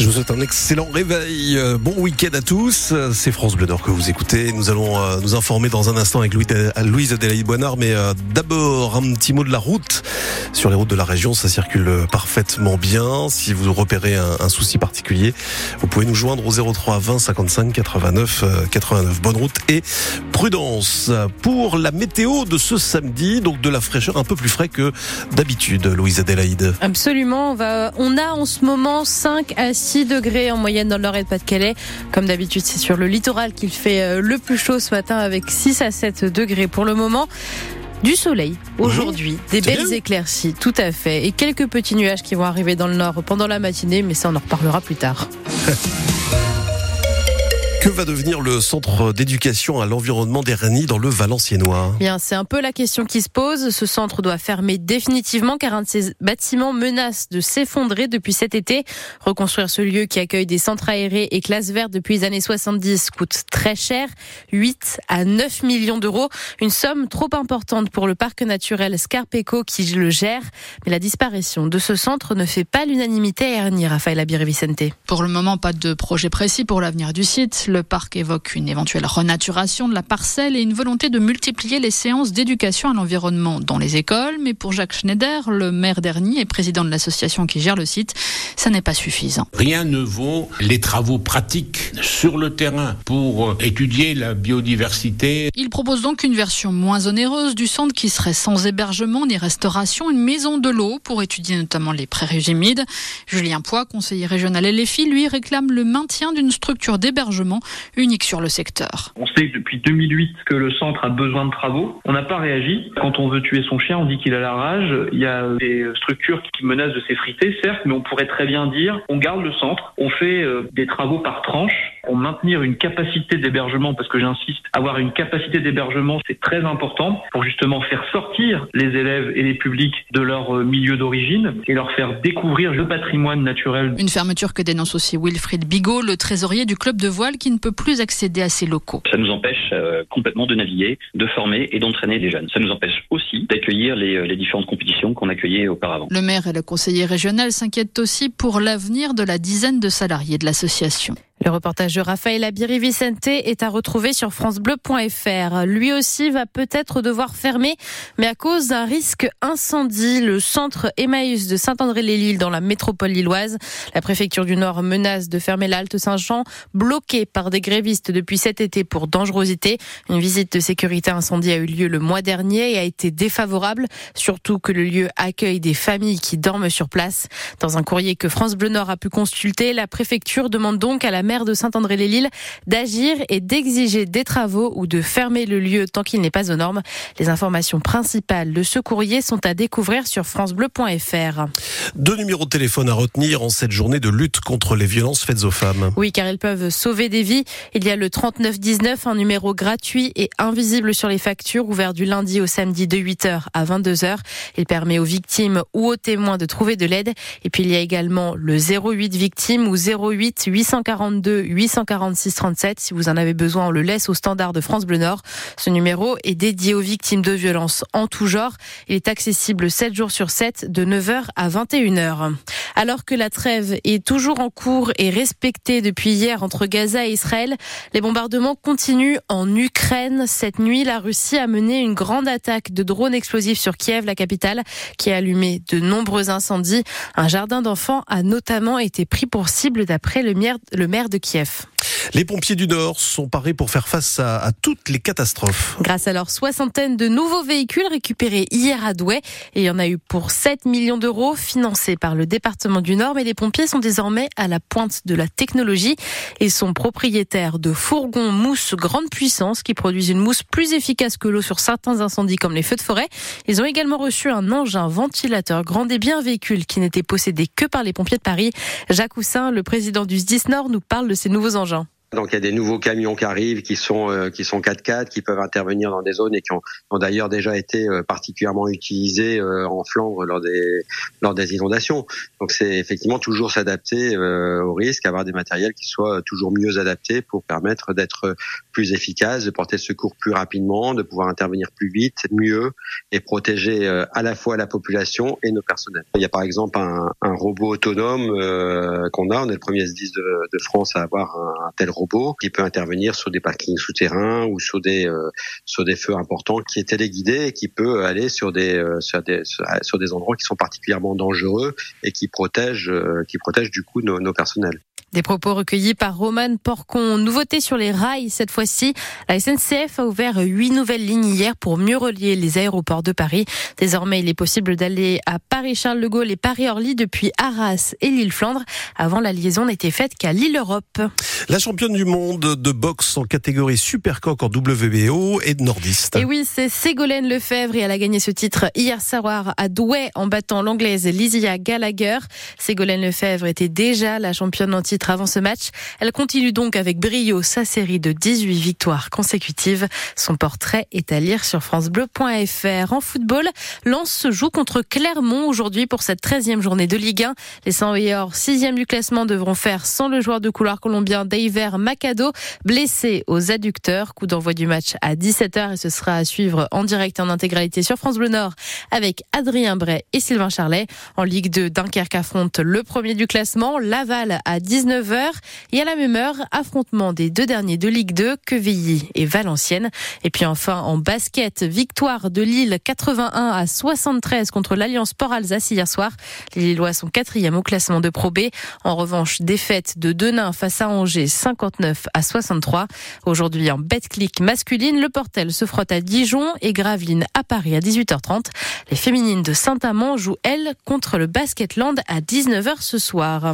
Je vous souhaite un excellent réveil. Euh, Bon week-end à tous. Euh, C'est France Bleu Nord que vous écoutez. Nous allons euh, nous informer dans un instant avec Louis- Louise Adélaïde Boinard. Mais d'abord, un petit mot de la route. Sur les routes de la région, ça circule parfaitement bien. Si vous repérez un, souci particulier, vous pouvez nous joindre au 03 20 55 89 euh, 89. Bonne route et prudence. Pour la météo de ce samedi, donc de la fraîcheur un peu plus frais que d'habitude, Louise Adélaïde. Absolument. On, va, on a en ce moment 5 à 6 degrés en moyenne dans le Nord et le Pas-de-Calais. Comme d'habitude, c'est sur le littoral qu'il fait euh, le plus chaud ce matin avec 6 à 7 degrés pour le moment. Du soleil aujourd'hui, des belles éclaircies, tout à fait, et quelques petits nuages qui vont arriver dans le nord pendant la matinée, mais ça on en reparlera plus tard. Que va devenir le centre d'éducation à l'environnement d'Ernie dans le Valenciennois Bien, c'est un peu la question qui se pose. Ce centre doit fermer définitivement car un de ses bâtiments menace de s'effondrer depuis cet été. Reconstruire ce lieu qui accueille des centres aérés et classes vertes depuis les années 70 coûte très cher, 8 à 9 millions d'euros. Une somme trop importante pour le parc naturel Scarpeco qui le gère. Mais la disparition de ce centre ne fait pas l'unanimité à Ernie, Raphaël Abiré-Vicente. Pour le moment, pas de projet précis pour l'avenir du site. Le parc évoque une éventuelle renaturation de la parcelle et une volonté de multiplier les séances d'éducation à l'environnement dans les écoles. Mais pour Jacques Schneider, le maire d'Ernie et président de l'association qui gère le site, ça n'est pas suffisant. Rien ne vaut les travaux pratiques sur le terrain pour euh, étudier la biodiversité. Il propose donc une version moins onéreuse du centre qui serait sans hébergement ni restauration, une maison de l'eau pour étudier notamment les prairies humides. Julien Poix, conseiller régional LFI, lui réclame le maintien d'une structure d'hébergement unique sur le secteur. On sait depuis 2008 que le centre a besoin de travaux. On n'a pas réagi. Quand on veut tuer son chien, on dit qu'il a la rage. Il y a des structures qui menacent de s'effriter, certes, mais on pourrait très dire on garde le centre, on fait euh, des travaux par tranche, maintenir une capacité d'hébergement, parce que j'insiste, avoir une capacité d'hébergement, c'est très important pour justement faire sortir les élèves et les publics de leur euh, milieu d'origine et leur faire découvrir le patrimoine naturel Une fermeture que dénonce aussi Wilfried Bigot, le trésorier du club de voile qui ne peut plus accéder à ses locaux. Ça nous empêche euh, complètement de naviguer, de former et d'entraîner des jeunes. Ça nous empêche aussi d'accueillir les, euh, les différentes compétitions qu'on accueillait auparavant. Le maire et le conseiller régional s'inquiètent aussi pour l'avenir de la dizaine de salariés de l'association. Le reportage de Raphaël Abiri-Vicente est à retrouver sur francebleu.fr. Lui aussi va peut-être devoir fermer, mais à cause d'un risque incendie. Le centre Emmaüs de Saint-André-les-Lilles dans la métropole lilloise. La préfecture du Nord menace de fermer l'Alte Saint-Jean, bloquée par des grévistes depuis cet été pour dangerosité. Une visite de sécurité incendie a eu lieu le mois dernier et a été défavorable, surtout que le lieu accueille des familles qui dorment sur place. Dans un courrier que France Bleu Nord a pu consulter, la préfecture demande donc à la maire de Saint-André-les-Lilles d'agir et d'exiger des travaux ou de fermer le lieu tant qu'il n'est pas aux normes. Les informations principales de ce courrier sont à découvrir sur francebleu.fr. Deux numéros de téléphone à retenir en cette journée de lutte contre les violences faites aux femmes. Oui, car elles peuvent sauver des vies. Il y a le 3919, un numéro gratuit et invisible sur les factures, ouvert du lundi au samedi de 8h à 22h. Il permet aux victimes ou aux témoins de trouver de l'aide. Et puis il y a également le 08 victime ou 08 842 846 37. Si vous en avez besoin, on le laisse au standard de France Bleu Nord. Ce numéro est dédié aux victimes de violences en tout genre. Il est accessible 7 jours sur 7 de 9h à 21h. Alors que la trêve est toujours en cours et respectée depuis hier entre Gaza et Israël, les bombardements continuent en Ukraine. Cette nuit, la Russie a mené une grande attaque de drones explosifs sur Kiev, la capitale, qui a allumé de nombreux incendies. Un jardin d'enfants a notamment été pris pour cible d'après le maire, le maire de Kiev. Les pompiers du Nord sont parés pour faire face à, toutes les catastrophes. Grâce à leur soixantaine de nouveaux véhicules récupérés hier à Douai, et il y en a eu pour 7 millions d'euros financés par le département du Nord, mais les pompiers sont désormais à la pointe de la technologie et sont propriétaires de fourgons mousse grande puissance qui produisent une mousse plus efficace que l'eau sur certains incendies comme les feux de forêt. Ils ont également reçu un engin ventilateur grand débit, un véhicule qui n'était possédé que par les pompiers de Paris. Jacques Houssin, le président du SDIS Nord, nous parle de ces nouveaux engins. Donc il y a des nouveaux camions qui arrivent, qui sont euh, qui sont 4x4, qui peuvent intervenir dans des zones et qui ont, ont d'ailleurs déjà été euh, particulièrement utilisés euh, en Flandre lors des lors des inondations. Donc c'est effectivement toujours s'adapter au risque, avoir des matériels qui soient toujours mieux adaptés pour permettre d'être plus efficace, de porter secours plus rapidement, de pouvoir intervenir plus vite, mieux et protéger à la fois la population et nos personnels. Il y a par exemple un, un robot autonome qu'on a, on est le premier S10 de, de France à avoir un, un tel robot qui peut intervenir sur des parkings souterrains ou sur des euh, sur des feux importants qui est téléguidé et qui peut aller sur des euh, sur des sur des endroits qui sont particulièrement dangereux et qui protègent euh, qui protègent du coup nos, nos personnels. Des propos recueillis par Roman Porcon. Nouveauté sur les rails cette fois-ci. La SNCF a ouvert huit nouvelles lignes hier pour mieux relier les aéroports de Paris. Désormais, il est possible d'aller à Paris-Charles de Gaulle et Paris-Orly depuis Arras et l'île Flandre. Avant, la liaison n'était faite qu'à l'île Europe. La championne du monde de boxe en catégorie supercoq en WBO et de nordiste. Et oui, c'est Ségolène Lefebvre et elle a gagné ce titre hier soir à Douai en battant l'anglaise Lysia Gallagher. Ségolène Lefebvre était déjà la championne en titre avant ce match. Elle continue donc avec brio sa série de 18 victoires consécutives. Son portrait est à lire sur francebleu.fr. En football, Lens se joue contre Clermont aujourd'hui pour cette 13e journée de Ligue 1. Les 100 6 sixième du classement, devront faire sans le joueur de couloir colombien Deiver Macado, blessé aux adducteurs. Coup d'envoi du match à 17h et ce sera à suivre en direct et en intégralité sur France Bleu Nord avec Adrien Bray et Sylvain Charlet. En Ligue 2, Dunkerque affronte le premier du classement, Laval à 19 9h. Et à la même heure, affrontement des deux derniers de Ligue 2, Quevilly et Valenciennes. Et puis enfin, en basket, victoire de Lille 81 à 73 contre l'Alliance Sport Alsace hier soir. Les Lillois sont quatrième au classement de Pro B. En revanche, défaite de Denain face à Angers 59 à 63. Aujourd'hui, en Betclic masculine, le Portel se frotte à Dijon et Gravelines à Paris à 18h30. Les féminines de Saint-Amand jouent, elles, contre le Basketland à 19h ce soir.